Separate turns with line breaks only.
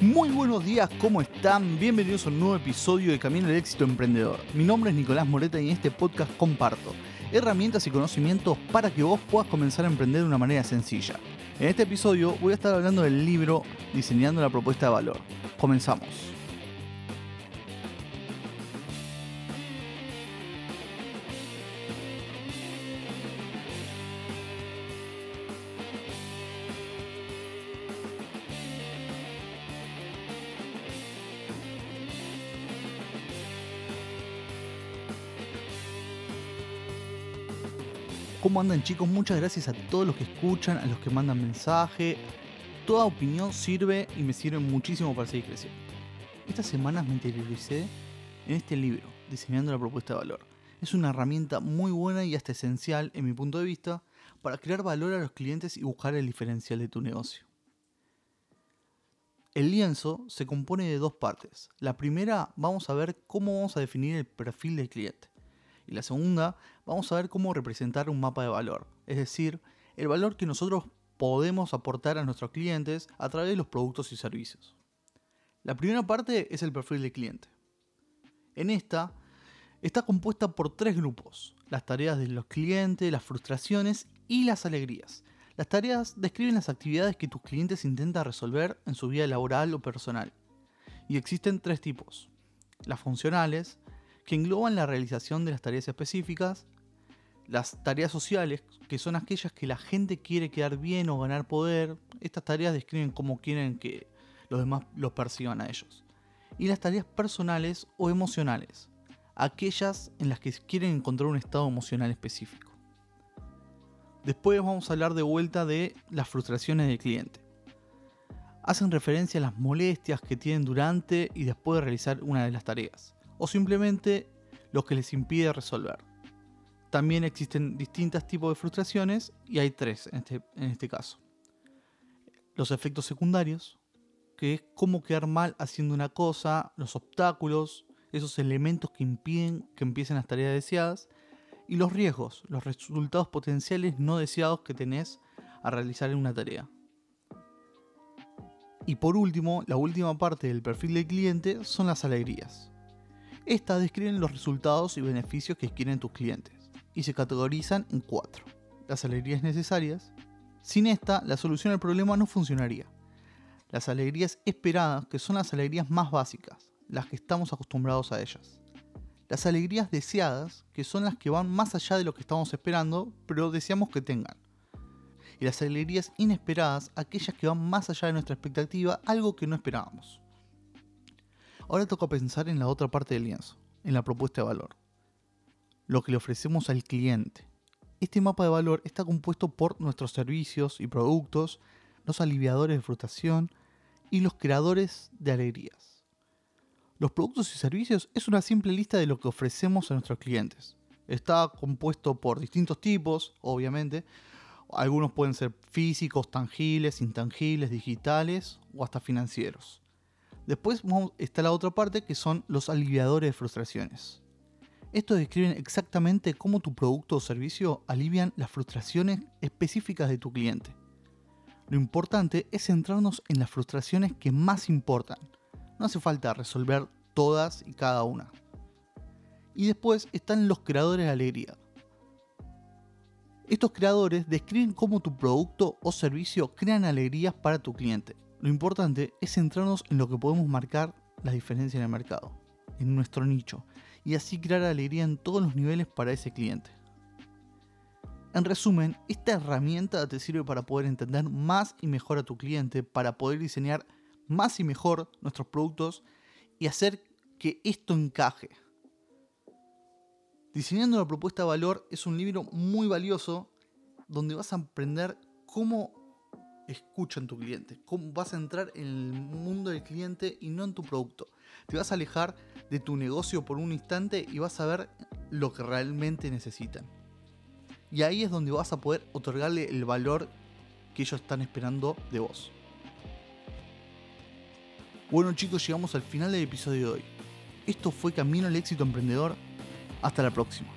Muy buenos días, ¿cómo están? Bienvenidos a un nuevo episodio de Camino al Éxito Emprendedor. Mi nombre es Nicolás Moreta y en este podcast comparto herramientas y conocimientos para que vos puedas comenzar a emprender de una manera sencilla. En este episodio voy a estar hablando del libro Diseñando la propuesta de valor. Comenzamos. ¿Cómo andan chicos? Muchas gracias a todos los que escuchan, a los que mandan mensaje. Toda opinión sirve y me sirve muchísimo para seguir creciendo. Estas semanas me interioricé en este libro, Diseñando la propuesta de valor. Es una herramienta muy buena y hasta esencial, en mi punto de vista, para crear valor a los clientes y buscar el diferencial de tu negocio. El lienzo se compone de dos partes. La primera, vamos a ver cómo vamos a definir el perfil del cliente. Y la segunda, vamos a ver cómo representar un mapa de valor, es decir, el valor que nosotros podemos aportar a nuestros clientes a través de los productos y servicios. La primera parte es el perfil del cliente. En esta está compuesta por tres grupos, las tareas de los clientes, las frustraciones y las alegrías. Las tareas describen las actividades que tus clientes intentan resolver en su vida laboral o personal. Y existen tres tipos. Las funcionales, que engloban la realización de las tareas específicas, las tareas sociales, que son aquellas que la gente quiere quedar bien o ganar poder. Estas tareas describen cómo quieren que los demás los perciban a ellos. Y las tareas personales o emocionales, aquellas en las que quieren encontrar un estado emocional específico. Después vamos a hablar de vuelta de las frustraciones del cliente. Hacen referencia a las molestias que tienen durante y después de realizar una de las tareas o simplemente lo que les impide resolver. También existen distintos tipos de frustraciones y hay tres en este, en este caso. Los efectos secundarios, que es cómo quedar mal haciendo una cosa, los obstáculos, esos elementos que impiden que empiecen las tareas deseadas, y los riesgos, los resultados potenciales no deseados que tenés a realizar en una tarea. Y por último, la última parte del perfil del cliente son las alegrías. Estas describen los resultados y beneficios que quieren tus clientes y se categorizan en cuatro. Las alegrías necesarias. Sin esta, la solución al problema no funcionaría. Las alegrías esperadas, que son las alegrías más básicas, las que estamos acostumbrados a ellas. Las alegrías deseadas, que son las que van más allá de lo que estamos esperando, pero deseamos que tengan. Y las alegrías inesperadas, aquellas que van más allá de nuestra expectativa, algo que no esperábamos. Ahora toca pensar en la otra parte del lienzo, en la propuesta de valor. Lo que le ofrecemos al cliente. Este mapa de valor está compuesto por nuestros servicios y productos, los aliviadores de frustración y los creadores de alegrías. Los productos y servicios es una simple lista de lo que ofrecemos a nuestros clientes. Está compuesto por distintos tipos, obviamente. Algunos pueden ser físicos, tangibles, intangibles, digitales o hasta financieros. Después está la otra parte que son los aliviadores de frustraciones. Estos describen exactamente cómo tu producto o servicio alivian las frustraciones específicas de tu cliente. Lo importante es centrarnos en las frustraciones que más importan. No hace falta resolver todas y cada una. Y después están los creadores de alegría. Estos creadores describen cómo tu producto o servicio crean alegrías para tu cliente lo importante es centrarnos en lo que podemos marcar la diferencia en el mercado, en nuestro nicho, y así crear alegría en todos los niveles para ese cliente. En resumen, esta herramienta te sirve para poder entender más y mejor a tu cliente, para poder diseñar más y mejor nuestros productos y hacer que esto encaje. Diseñando la propuesta de valor es un libro muy valioso donde vas a aprender cómo escucha en tu cliente. Vas a entrar en el mundo del cliente y no en tu producto. Te vas a alejar de tu negocio por un instante y vas a ver lo que realmente necesitan. Y ahí es donde vas a poder otorgarle el valor que ellos están esperando de vos. Bueno chicos, llegamos al final del episodio de hoy. Esto fue Camino al éxito emprendedor. Hasta la próxima.